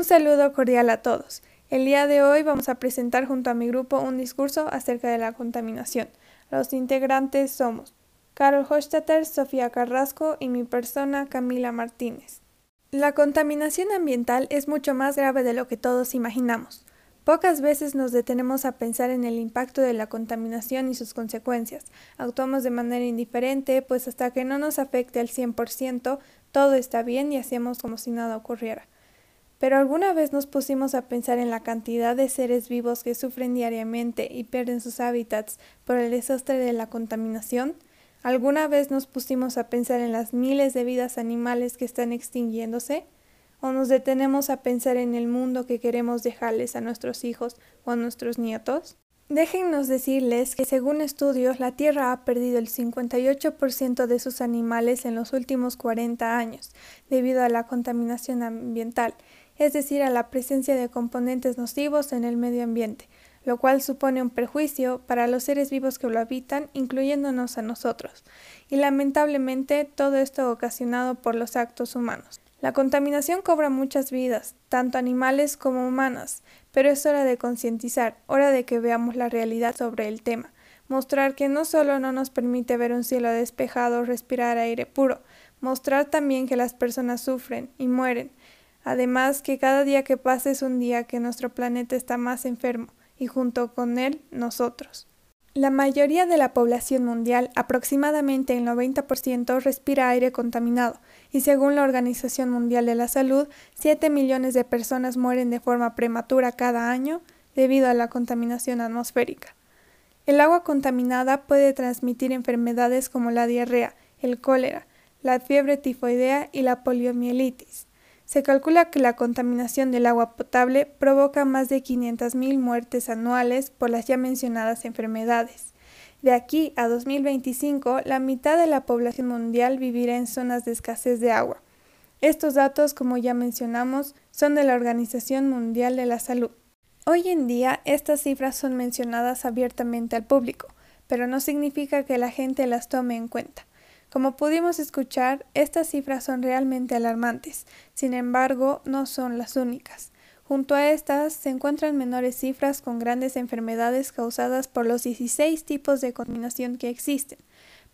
Un saludo cordial a todos. El día de hoy vamos a presentar junto a mi grupo un discurso acerca de la contaminación. Los integrantes somos Carol Hochstetter, Sofía Carrasco y mi persona Camila Martínez. La contaminación ambiental es mucho más grave de lo que todos imaginamos. Pocas veces nos detenemos a pensar en el impacto de la contaminación y sus consecuencias. Actuamos de manera indiferente, pues hasta que no nos afecte al 100%, todo está bien y hacemos como si nada ocurriera. Pero alguna vez nos pusimos a pensar en la cantidad de seres vivos que sufren diariamente y pierden sus hábitats por el desastre de la contaminación? ¿Alguna vez nos pusimos a pensar en las miles de vidas animales que están extinguiéndose? ¿O nos detenemos a pensar en el mundo que queremos dejarles a nuestros hijos o a nuestros nietos? Déjennos decirles que según estudios la Tierra ha perdido el 58% de sus animales en los últimos 40 años debido a la contaminación ambiental es decir, a la presencia de componentes nocivos en el medio ambiente, lo cual supone un perjuicio para los seres vivos que lo habitan, incluyéndonos a nosotros, y lamentablemente todo esto ocasionado por los actos humanos. La contaminación cobra muchas vidas, tanto animales como humanas, pero es hora de concientizar, hora de que veamos la realidad sobre el tema, mostrar que no solo no nos permite ver un cielo despejado o respirar aire puro, mostrar también que las personas sufren y mueren, Además que cada día que pasa es un día que nuestro planeta está más enfermo y junto con él nosotros. La mayoría de la población mundial, aproximadamente el 90%, respira aire contaminado y según la Organización Mundial de la Salud, 7 millones de personas mueren de forma prematura cada año debido a la contaminación atmosférica. El agua contaminada puede transmitir enfermedades como la diarrea, el cólera, la fiebre tifoidea y la poliomielitis. Se calcula que la contaminación del agua potable provoca más de 500.000 muertes anuales por las ya mencionadas enfermedades. De aquí a 2025, la mitad de la población mundial vivirá en zonas de escasez de agua. Estos datos, como ya mencionamos, son de la Organización Mundial de la Salud. Hoy en día, estas cifras son mencionadas abiertamente al público, pero no significa que la gente las tome en cuenta. Como pudimos escuchar, estas cifras son realmente alarmantes, sin embargo, no son las únicas. Junto a estas se encuentran menores cifras con grandes enfermedades causadas por los 16 tipos de contaminación que existen,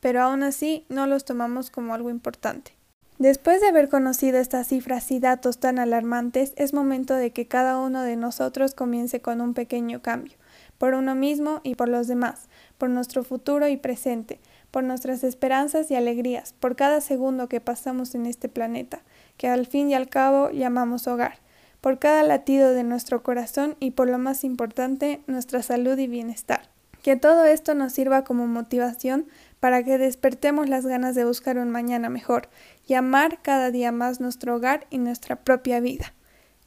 pero aún así no los tomamos como algo importante. Después de haber conocido estas cifras y datos tan alarmantes, es momento de que cada uno de nosotros comience con un pequeño cambio, por uno mismo y por los demás, por nuestro futuro y presente, por nuestras esperanzas y alegrías, por cada segundo que pasamos en este planeta, que al fin y al cabo llamamos hogar, por cada latido de nuestro corazón y por lo más importante, nuestra salud y bienestar. Que todo esto nos sirva como motivación para que despertemos las ganas de buscar un mañana mejor y amar cada día más nuestro hogar y nuestra propia vida.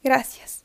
Gracias.